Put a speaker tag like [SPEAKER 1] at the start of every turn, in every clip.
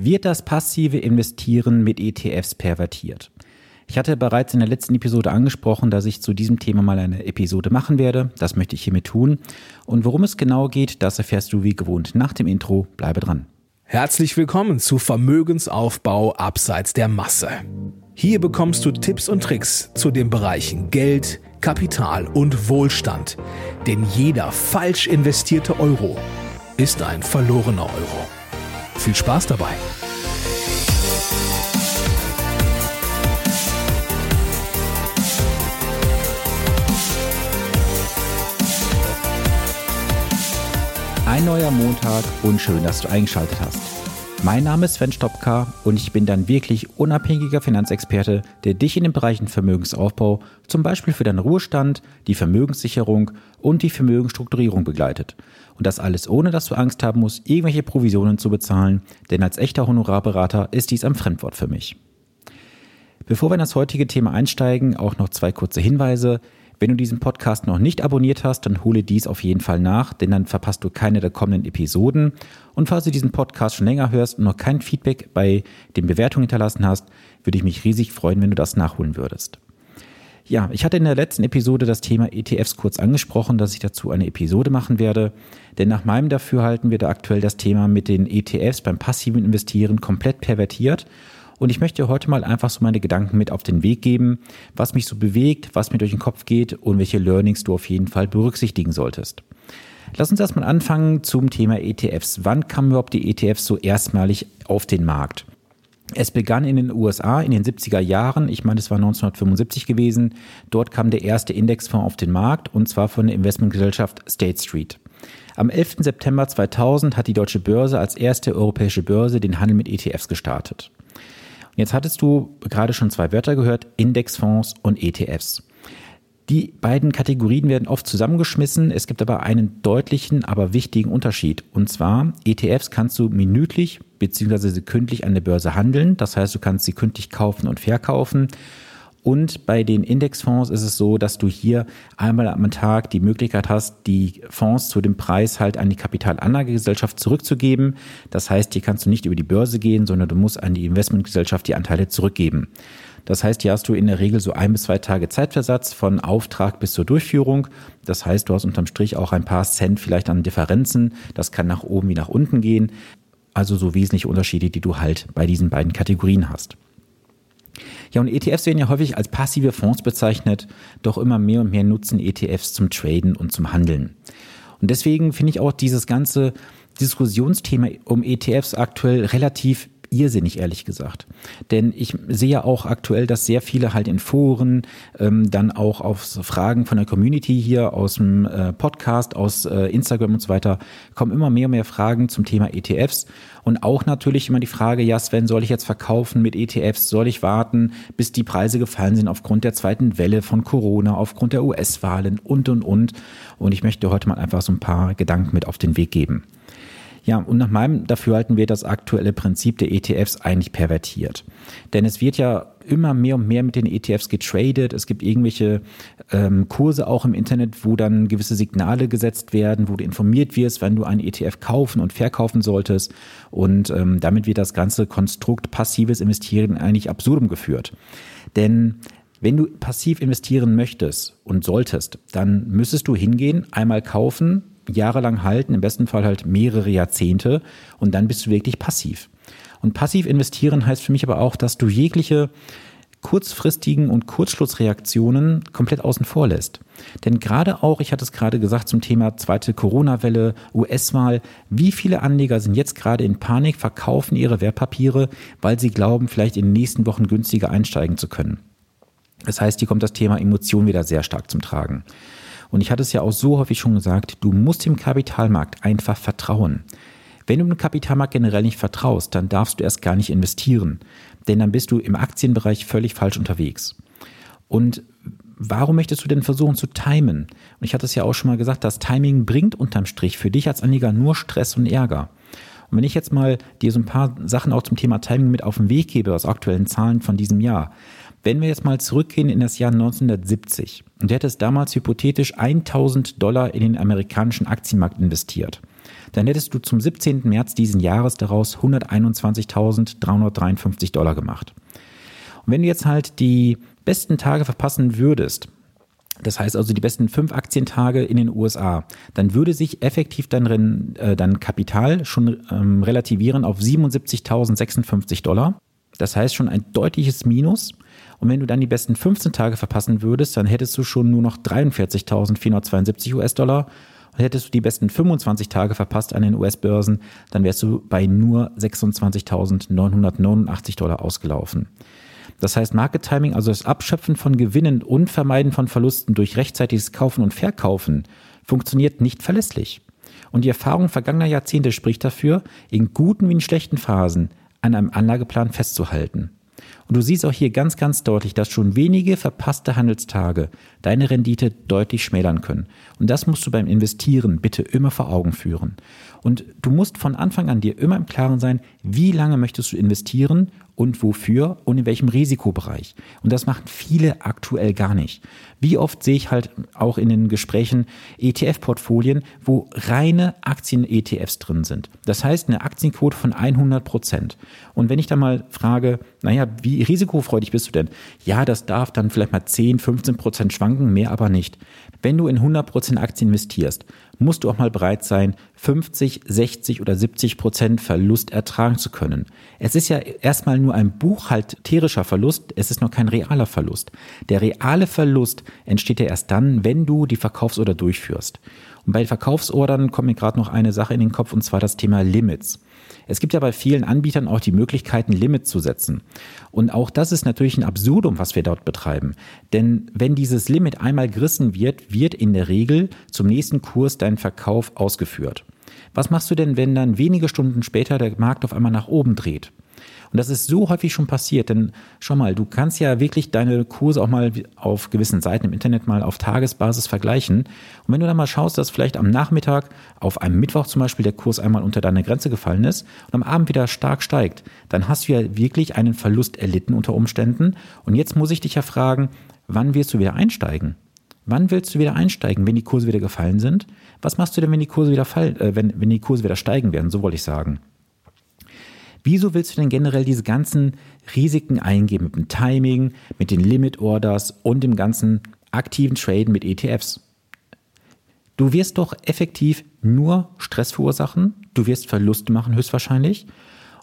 [SPEAKER 1] Wird das passive Investieren mit ETFs pervertiert? Ich hatte bereits in der letzten Episode angesprochen, dass ich zu diesem Thema mal eine Episode machen werde. Das möchte ich hiermit tun. Und worum es genau geht, das erfährst du wie gewohnt nach dem Intro. Bleibe dran.
[SPEAKER 2] Herzlich willkommen zu Vermögensaufbau abseits der Masse. Hier bekommst du Tipps und Tricks zu den Bereichen Geld, Kapital und Wohlstand. Denn jeder falsch investierte Euro ist ein verlorener Euro. Viel Spaß dabei!
[SPEAKER 1] Ein neuer Montag und schön, dass du eingeschaltet hast. Mein Name ist Sven Stopka und ich bin dein wirklich unabhängiger Finanzexperte, der dich in den Bereichen Vermögensaufbau, zum Beispiel für deinen Ruhestand, die Vermögenssicherung und die Vermögensstrukturierung begleitet. Und das alles ohne, dass du Angst haben musst, irgendwelche Provisionen zu bezahlen, denn als echter Honorarberater ist dies ein Fremdwort für mich. Bevor wir in das heutige Thema einsteigen, auch noch zwei kurze Hinweise. Wenn du diesen Podcast noch nicht abonniert hast, dann hole dies auf jeden Fall nach, denn dann verpasst du keine der kommenden Episoden. Und falls du diesen Podcast schon länger hörst und noch kein Feedback bei den Bewertungen hinterlassen hast, würde ich mich riesig freuen, wenn du das nachholen würdest. Ja, ich hatte in der letzten Episode das Thema ETFs kurz angesprochen, dass ich dazu eine Episode machen werde. Denn nach meinem Dafürhalten wird aktuell das Thema mit den ETFs beim passiven Investieren komplett pervertiert. Und ich möchte heute mal einfach so meine Gedanken mit auf den Weg geben, was mich so bewegt, was mir durch den Kopf geht und welche Learnings du auf jeden Fall berücksichtigen solltest. Lass uns erstmal anfangen zum Thema ETFs. Wann kamen überhaupt die ETFs so erstmalig auf den Markt? Es begann in den USA in den 70er Jahren, ich meine, es war 1975 gewesen. Dort kam der erste Indexfonds auf den Markt und zwar von der Investmentgesellschaft State Street. Am 11. September 2000 hat die Deutsche Börse als erste europäische Börse den Handel mit ETFs gestartet. Jetzt hattest du gerade schon zwei Wörter gehört, Indexfonds und ETFs. Die beiden Kategorien werden oft zusammengeschmissen. Es gibt aber einen deutlichen, aber wichtigen Unterschied. Und zwar, ETFs kannst du minütlich bzw. sekündlich an der Börse handeln. Das heißt, du kannst sie kündlich kaufen und verkaufen. Und bei den Indexfonds ist es so, dass du hier einmal am Tag die Möglichkeit hast, die Fonds zu dem Preis halt an die Kapitalanlagegesellschaft zurückzugeben. Das heißt, hier kannst du nicht über die Börse gehen, sondern du musst an die Investmentgesellschaft die Anteile zurückgeben. Das heißt, hier hast du in der Regel so ein bis zwei Tage Zeitversatz von Auftrag bis zur Durchführung. Das heißt, du hast unterm Strich auch ein paar Cent vielleicht an Differenzen. Das kann nach oben wie nach unten gehen. Also so wesentliche Unterschiede, die du halt bei diesen beiden Kategorien hast. Ja, und ETFs werden ja häufig als passive Fonds bezeichnet, doch immer mehr und mehr nutzen ETFs zum Traden und zum Handeln. Und deswegen finde ich auch dieses ganze Diskussionsthema um ETFs aktuell relativ irrsinnig, ehrlich gesagt. Denn ich sehe auch aktuell, dass sehr viele halt in Foren, ähm, dann auch auf Fragen von der Community hier aus dem äh, Podcast, aus äh, Instagram und so weiter, kommen immer mehr und mehr Fragen zum Thema ETFs. Und auch natürlich immer die Frage, ja Sven, soll ich jetzt verkaufen mit ETFs? Soll ich warten, bis die Preise gefallen sind aufgrund der zweiten Welle von Corona, aufgrund der US-Wahlen und, und, und. Und ich möchte heute mal einfach so ein paar Gedanken mit auf den Weg geben. Ja, und nach meinem Dafürhalten wird das aktuelle Prinzip der ETFs eigentlich pervertiert. Denn es wird ja immer mehr und mehr mit den ETFs getradet. Es gibt irgendwelche ähm, Kurse auch im Internet, wo dann gewisse Signale gesetzt werden, wo du informiert wirst, wenn du einen ETF kaufen und verkaufen solltest. Und ähm, damit wird das ganze Konstrukt passives Investieren eigentlich absurdum geführt. Denn wenn du passiv investieren möchtest und solltest, dann müsstest du hingehen, einmal kaufen, jahrelang halten, im besten Fall halt mehrere Jahrzehnte und dann bist du wirklich passiv. Und passiv investieren heißt für mich aber auch, dass du jegliche kurzfristigen und Kurzschlussreaktionen komplett außen vor lässt. Denn gerade auch, ich hatte es gerade gesagt zum Thema zweite Corona-Welle, US-Wahl, wie viele Anleger sind jetzt gerade in Panik, verkaufen ihre Wertpapiere, weil sie glauben, vielleicht in den nächsten Wochen günstiger einsteigen zu können. Das heißt, hier kommt das Thema Emotion wieder sehr stark zum Tragen. Und ich hatte es ja auch so häufig schon gesagt, du musst dem Kapitalmarkt einfach vertrauen. Wenn du dem Kapitalmarkt generell nicht vertraust, dann darfst du erst gar nicht investieren, denn dann bist du im Aktienbereich völlig falsch unterwegs. Und warum möchtest du denn versuchen zu timen? Und ich hatte es ja auch schon mal gesagt, das Timing bringt unterm Strich für dich als Anleger nur Stress und Ärger. Und wenn ich jetzt mal dir so ein paar Sachen auch zum Thema Timing mit auf den Weg gebe aus aktuellen Zahlen von diesem Jahr, wenn wir jetzt mal zurückgehen in das Jahr 1970 und du hättest damals hypothetisch 1000 Dollar in den amerikanischen Aktienmarkt investiert, dann hättest du zum 17. März diesen Jahres daraus 121.353 Dollar gemacht. Und wenn du jetzt halt die besten Tage verpassen würdest, das heißt also die besten fünf Aktientage in den USA, dann würde sich effektiv dein, äh, dein Kapital schon ähm, relativieren auf 77.056 Dollar. Das heißt schon ein deutliches Minus. Und wenn du dann die besten 15 Tage verpassen würdest, dann hättest du schon nur noch 43.472 US-Dollar. Und hättest du die besten 25 Tage verpasst an den US-Börsen, dann wärst du bei nur 26.989 Dollar ausgelaufen. Das heißt, Market Timing, also das Abschöpfen von Gewinnen und Vermeiden von Verlusten durch rechtzeitiges Kaufen und Verkaufen, funktioniert nicht verlässlich. Und die Erfahrung vergangener Jahrzehnte spricht dafür, in guten wie in schlechten Phasen an einem Anlageplan festzuhalten. Und du siehst auch hier ganz, ganz deutlich, dass schon wenige verpasste Handelstage deine Rendite deutlich schmälern können. Und das musst du beim Investieren bitte immer vor Augen führen. Und du musst von Anfang an dir immer im Klaren sein, wie lange möchtest du investieren und wofür und in welchem Risikobereich. Und das machen viele aktuell gar nicht. Wie oft sehe ich halt auch in den Gesprächen ETF-Portfolien, wo reine Aktien-ETFs drin sind. Das heißt eine Aktienquote von 100 Prozent. Und wenn ich dann mal frage, naja, wie risikofreudig bist du denn? Ja, das darf dann vielleicht mal 10, 15 Prozent schwanken, mehr aber nicht. Wenn du in 100 Prozent Aktien investierst, musst du auch mal bereit sein, 50, 60 oder 70 Prozent Verlust ertragen zu können. Es ist ja erstmal nur ein buchhalterischer Verlust, es ist noch kein realer Verlust. Der reale Verlust entsteht ja erst dann, wenn du die Verkaufsorder durchführst. Und bei Verkaufsordern kommt mir gerade noch eine Sache in den Kopf, und zwar das Thema Limits. Es gibt ja bei vielen Anbietern auch die Möglichkeit, ein Limit zu setzen. Und auch das ist natürlich ein Absurdum, was wir dort betreiben. Denn wenn dieses Limit einmal gerissen wird, wird in der Regel zum nächsten Kurs dein Verkauf ausgeführt. Was machst du denn, wenn dann wenige Stunden später der Markt auf einmal nach oben dreht? Und das ist so häufig schon passiert, denn schau mal, du kannst ja wirklich deine Kurse auch mal auf gewissen Seiten im Internet mal auf Tagesbasis vergleichen. Und wenn du dann mal schaust, dass vielleicht am Nachmittag auf einem Mittwoch zum Beispiel der Kurs einmal unter deine Grenze gefallen ist und am Abend wieder stark steigt, dann hast du ja wirklich einen Verlust erlitten unter Umständen. Und jetzt muss ich dich ja fragen, wann wirst du wieder einsteigen? Wann willst du wieder einsteigen, wenn die Kurse wieder gefallen sind? Was machst du denn, wenn die Kurse wieder fallen, äh, wenn, wenn die Kurse wieder steigen werden? So wollte ich sagen. Wieso willst du denn generell diese ganzen Risiken eingehen mit dem Timing, mit den Limit Orders und dem ganzen aktiven Traden mit ETFs? Du wirst doch effektiv nur Stress verursachen, du wirst Verluste machen höchstwahrscheinlich.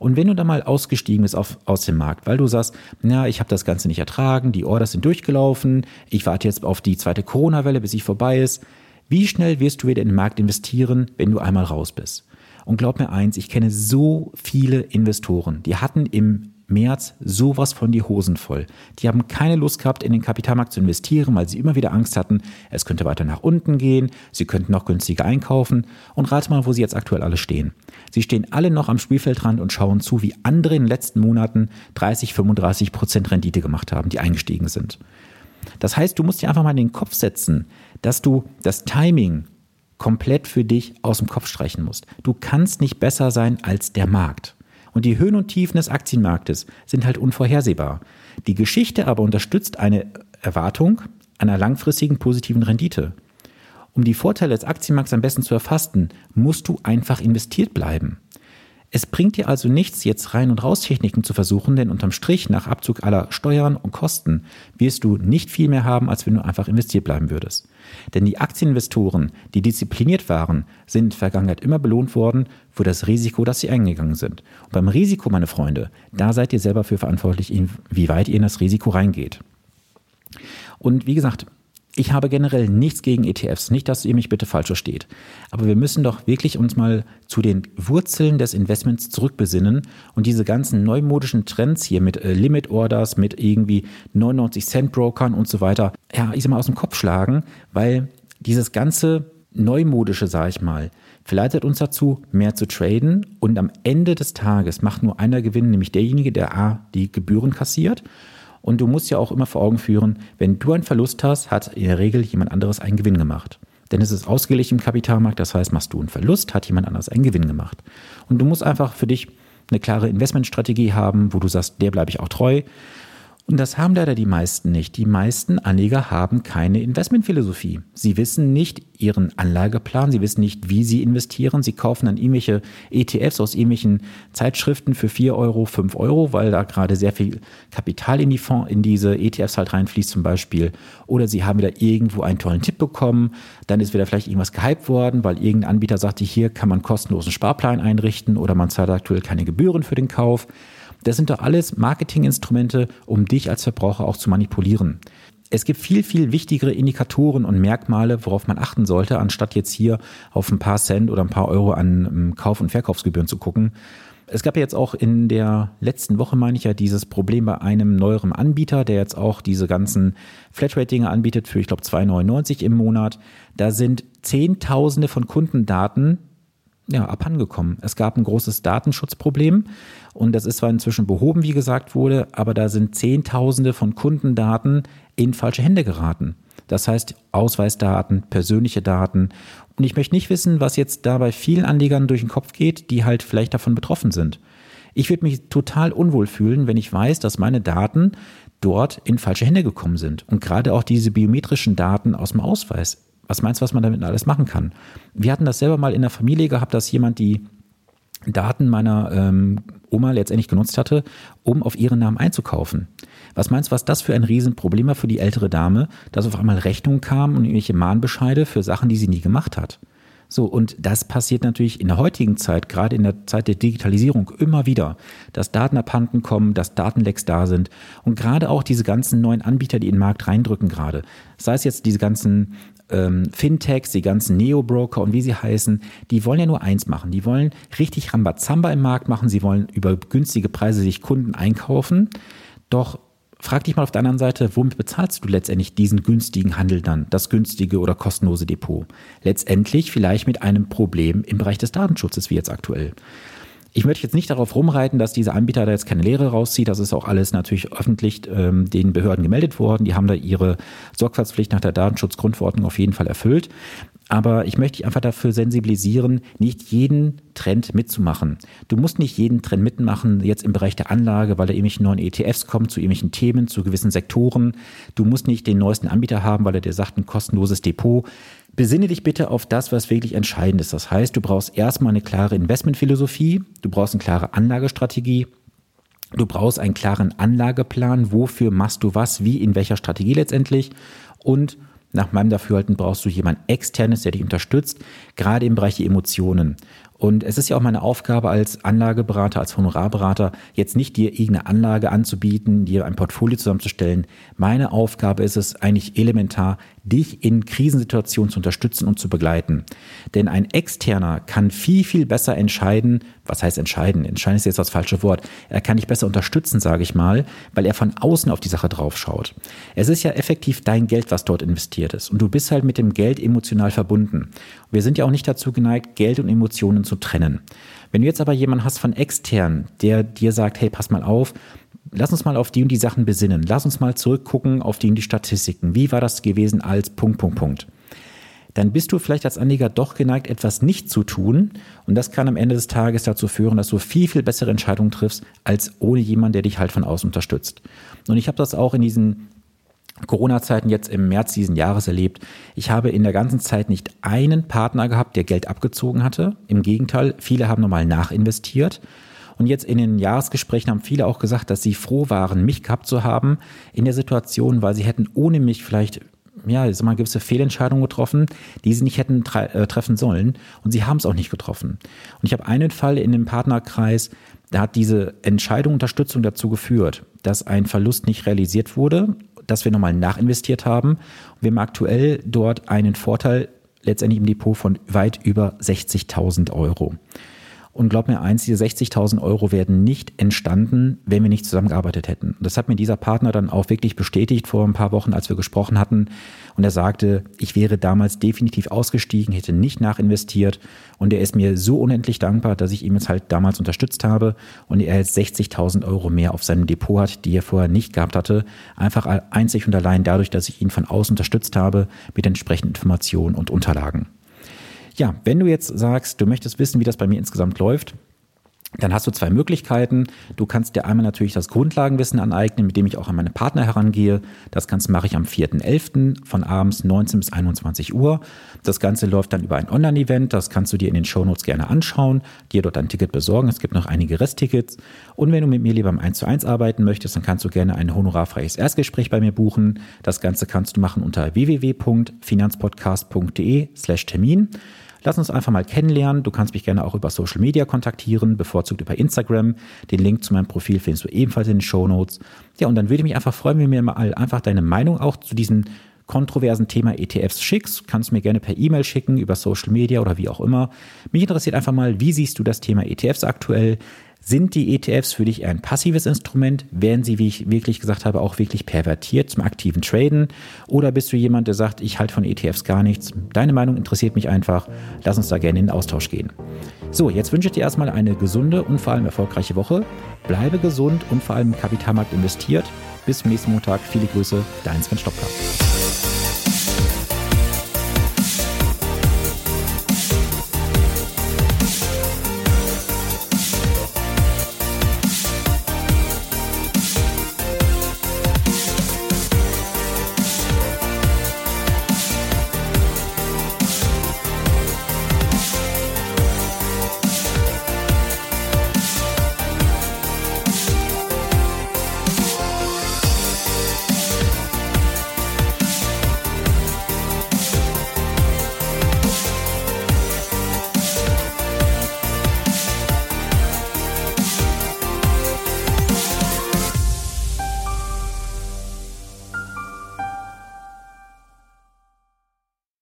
[SPEAKER 1] Und wenn du dann mal ausgestiegen bist auf, aus dem Markt, weil du sagst, na, ich habe das Ganze nicht ertragen, die Orders sind durchgelaufen, ich warte jetzt auf die zweite Corona-Welle, bis sie vorbei ist, wie schnell wirst du wieder in den Markt investieren, wenn du einmal raus bist? Und glaub mir eins, ich kenne so viele Investoren, die hatten im März sowas von die Hosen voll. Die haben keine Lust gehabt, in den Kapitalmarkt zu investieren, weil sie immer wieder Angst hatten, es könnte weiter nach unten gehen, sie könnten noch günstiger einkaufen. Und rate mal, wo sie jetzt aktuell alle stehen. Sie stehen alle noch am Spielfeldrand und schauen zu, wie andere in den letzten Monaten 30, 35 Prozent Rendite gemacht haben, die eingestiegen sind. Das heißt, du musst dir einfach mal in den Kopf setzen, dass du das Timing komplett für dich aus dem Kopf streichen musst. Du kannst nicht besser sein als der Markt. Und die Höhen und Tiefen des Aktienmarktes sind halt unvorhersehbar. Die Geschichte aber unterstützt eine Erwartung einer langfristigen positiven Rendite. Um die Vorteile des Aktienmarkts am besten zu erfassen, musst du einfach investiert bleiben. Es bringt dir also nichts, jetzt Rein- und Raustechniken zu versuchen, denn unterm Strich, nach Abzug aller Steuern und Kosten, wirst du nicht viel mehr haben, als wenn du einfach investiert bleiben würdest. Denn die Aktieninvestoren, die diszipliniert waren, sind in der Vergangenheit immer belohnt worden für das Risiko, das sie eingegangen sind. Und beim Risiko, meine Freunde, da seid ihr selber für verantwortlich, wie weit ihr in das Risiko reingeht. Und wie gesagt, ich habe generell nichts gegen ETFs, nicht, dass ihr mich bitte falsch versteht. Aber wir müssen doch wirklich uns mal zu den Wurzeln des Investments zurückbesinnen und diese ganzen neumodischen Trends hier mit äh, Limit Orders, mit irgendwie 99 Cent Brokern und so weiter, ja, ich sag mal aus dem Kopf schlagen, weil dieses ganze Neumodische, sage ich mal, verleitet uns dazu, mehr zu traden und am Ende des Tages macht nur einer Gewinn, nämlich derjenige, der A, die Gebühren kassiert und du musst ja auch immer vor Augen führen, wenn du einen Verlust hast, hat in der Regel jemand anderes einen Gewinn gemacht. Denn es ist ausgeglichen im Kapitalmarkt, das heißt, machst du einen Verlust, hat jemand anderes einen Gewinn gemacht. Und du musst einfach für dich eine klare Investmentstrategie haben, wo du sagst, der bleibe ich auch treu. Und das haben leider die meisten nicht. Die meisten Anleger haben keine Investmentphilosophie. Sie wissen nicht ihren Anlageplan, sie wissen nicht, wie sie investieren. Sie kaufen dann irgendwelche ETFs aus irgendwelchen Zeitschriften für 4 Euro, 5 Euro, weil da gerade sehr viel Kapital in, die Fonds, in diese ETFs halt reinfließt zum Beispiel. Oder sie haben wieder irgendwo einen tollen Tipp bekommen, dann ist wieder vielleicht irgendwas gehypt worden, weil irgendein Anbieter sagte, hier kann man kostenlosen Sparplan einrichten oder man zahlt aktuell keine Gebühren für den Kauf. Das sind doch alles Marketinginstrumente, um dich als Verbraucher auch zu manipulieren. Es gibt viel, viel wichtigere Indikatoren und Merkmale, worauf man achten sollte, anstatt jetzt hier auf ein paar Cent oder ein paar Euro an ähm, Kauf- und Verkaufsgebühren zu gucken. Es gab ja jetzt auch in der letzten Woche, meine ich ja, dieses Problem bei einem neueren Anbieter, der jetzt auch diese ganzen Flatrate-Dinge anbietet für, ich glaube, 2,99 im Monat. Da sind Zehntausende von Kundendaten ja, abhandengekommen. Es gab ein großes Datenschutzproblem und das ist zwar inzwischen behoben, wie gesagt wurde, aber da sind Zehntausende von Kundendaten in falsche Hände geraten. Das heißt Ausweisdaten, persönliche Daten. Und ich möchte nicht wissen, was jetzt da bei vielen Anlegern durch den Kopf geht, die halt vielleicht davon betroffen sind. Ich würde mich total unwohl fühlen, wenn ich weiß, dass meine Daten dort in falsche Hände gekommen sind. Und gerade auch diese biometrischen Daten aus dem Ausweis. Was meinst du, was man damit alles machen kann? Wir hatten das selber mal in der Familie gehabt, dass jemand die Daten meiner ähm, Oma letztendlich genutzt hatte, um auf ihren Namen einzukaufen. Was meinst du, was das für ein Riesenproblem war für die ältere Dame, dass auf einmal Rechnungen kamen und irgendwelche Mahnbescheide für Sachen, die sie nie gemacht hat? So, und das passiert natürlich in der heutigen Zeit, gerade in der Zeit der Digitalisierung, immer wieder, dass Daten abhanden kommen, dass Datenlecks da sind und gerade auch diese ganzen neuen Anbieter, die in den Markt reindrücken gerade. Sei es jetzt diese ganzen ähm, Fintechs, die ganzen Neo-Broker und wie sie heißen, die wollen ja nur eins machen. Die wollen richtig Rambazamba im Markt machen. Sie wollen über günstige Preise sich Kunden einkaufen. Doch frag dich mal auf der anderen Seite, womit bezahlst du letztendlich diesen günstigen Handel dann, das günstige oder kostenlose Depot? Letztendlich vielleicht mit einem Problem im Bereich des Datenschutzes wie jetzt aktuell. Ich möchte jetzt nicht darauf rumreiten, dass dieser Anbieter da jetzt keine Lehre rauszieht. Das ist auch alles natürlich öffentlich ähm, den Behörden gemeldet worden. Die haben da ihre Sorgfaltspflicht nach der Datenschutzgrundverordnung auf jeden Fall erfüllt. Aber ich möchte dich einfach dafür sensibilisieren, nicht jeden Trend mitzumachen. Du musst nicht jeden Trend mitmachen, jetzt im Bereich der Anlage, weil da irgendwelche neuen ETFs kommen zu irgendwelchen Themen, zu gewissen Sektoren. Du musst nicht den neuesten Anbieter haben, weil er dir sagt, ein kostenloses Depot. Besinne dich bitte auf das, was wirklich entscheidend ist. Das heißt, du brauchst erstmal eine klare Investmentphilosophie, du brauchst eine klare Anlagestrategie, du brauchst einen klaren Anlageplan, wofür machst du was, wie, in welcher Strategie letztendlich und nach meinem Dafürhalten brauchst du jemanden externes, der dich unterstützt, gerade im Bereich Emotionen. Und es ist ja auch meine Aufgabe als Anlageberater, als Honorarberater, jetzt nicht dir irgendeine Anlage anzubieten, dir ein Portfolio zusammenzustellen. Meine Aufgabe ist es eigentlich elementar, dich in Krisensituationen zu unterstützen und zu begleiten. Denn ein Externer kann viel, viel besser entscheiden, was heißt entscheiden? Entscheiden ist jetzt das falsche Wort. Er kann dich besser unterstützen, sage ich mal, weil er von außen auf die Sache drauf schaut. Es ist ja effektiv dein Geld, was dort investiert ist. Und du bist halt mit dem Geld emotional verbunden. Wir sind ja auch nicht dazu geneigt, Geld und Emotionen zu trennen. Wenn du jetzt aber jemanden hast von extern, der dir sagt, hey, pass mal auf, lass uns mal auf die und die Sachen besinnen. Lass uns mal zurückgucken auf die und die Statistiken. Wie war das gewesen als Punkt, Punkt, Punkt. Dann bist du vielleicht als Anleger doch geneigt, etwas nicht zu tun. Und das kann am Ende des Tages dazu führen, dass du viel, viel bessere Entscheidungen triffst, als ohne jemanden, der dich halt von außen unterstützt. Und ich habe das auch in diesen Corona-Zeiten jetzt im März diesen Jahres erlebt. Ich habe in der ganzen Zeit nicht einen Partner gehabt, der Geld abgezogen hatte. Im Gegenteil, viele haben nochmal nachinvestiert. Und jetzt in den Jahresgesprächen haben viele auch gesagt, dass sie froh waren, mich gehabt zu haben in der Situation, weil sie hätten ohne mich vielleicht ja, ich sag mal, gewisse Fehlentscheidungen getroffen, die sie nicht hätten äh, treffen sollen. Und sie haben es auch nicht getroffen. Und ich habe einen Fall in dem Partnerkreis, da hat diese Entscheidung, Unterstützung dazu geführt, dass ein Verlust nicht realisiert wurde, dass wir nochmal nachinvestiert haben. Und wir haben aktuell dort einen Vorteil letztendlich im Depot von weit über 60.000 Euro. Und glaub mir eins, diese 60.000 Euro werden nicht entstanden, wenn wir nicht zusammengearbeitet hätten. Das hat mir dieser Partner dann auch wirklich bestätigt vor ein paar Wochen, als wir gesprochen hatten. Und er sagte, ich wäre damals definitiv ausgestiegen, hätte nicht nachinvestiert. Und er ist mir so unendlich dankbar, dass ich ihm jetzt halt damals unterstützt habe und er jetzt 60.000 Euro mehr auf seinem Depot hat, die er vorher nicht gehabt hatte. Einfach einzig und allein dadurch, dass ich ihn von außen unterstützt habe mit entsprechenden Informationen und Unterlagen. Ja, wenn du jetzt sagst, du möchtest wissen, wie das bei mir insgesamt läuft, Dann hast du zwei Möglichkeiten. Du kannst dir einmal natürlich das Grundlagenwissen aneignen, mit dem ich auch an meine Partner herangehe. Das Ganze mache ich am 4.11. von abends 19 bis 21 Uhr. Das Ganze läuft dann über ein Online-Event. Das kannst du dir in den Shownotes gerne anschauen, dir dort ein Ticket besorgen. Es gibt noch einige Resttickets. Und wenn du mit mir lieber im 1 zu 1 arbeiten möchtest, dann kannst du gerne ein honorarfreies Erstgespräch bei mir buchen. Das Ganze kannst du machen unter www.finanzpodcast.de slash Termin. Lass uns einfach mal kennenlernen. Du kannst mich gerne auch über Social Media kontaktieren, bevorzugt über Instagram. Den Link zu meinem Profil findest du ebenfalls in den Show Notes. Ja, und dann würde ich mich einfach freuen, wenn du mir mal einfach deine Meinung auch zu diesem kontroversen Thema ETFs schickst. Kannst du mir gerne per E-Mail schicken, über Social Media oder wie auch immer. Mich interessiert einfach mal, wie siehst du das Thema ETFs aktuell? Sind die ETFs für dich ein passives Instrument? Werden sie, wie ich wirklich gesagt habe, auch wirklich pervertiert zum aktiven Traden? Oder bist du jemand, der sagt, ich halte von ETFs gar nichts? Deine Meinung interessiert mich einfach. Lass uns da gerne in den Austausch gehen. So, jetzt wünsche ich dir erstmal eine gesunde und vor allem erfolgreiche Woche. Bleibe gesund und vor allem im Kapitalmarkt investiert. Bis zum nächsten Montag. Viele Grüße, dein Sven Stopka.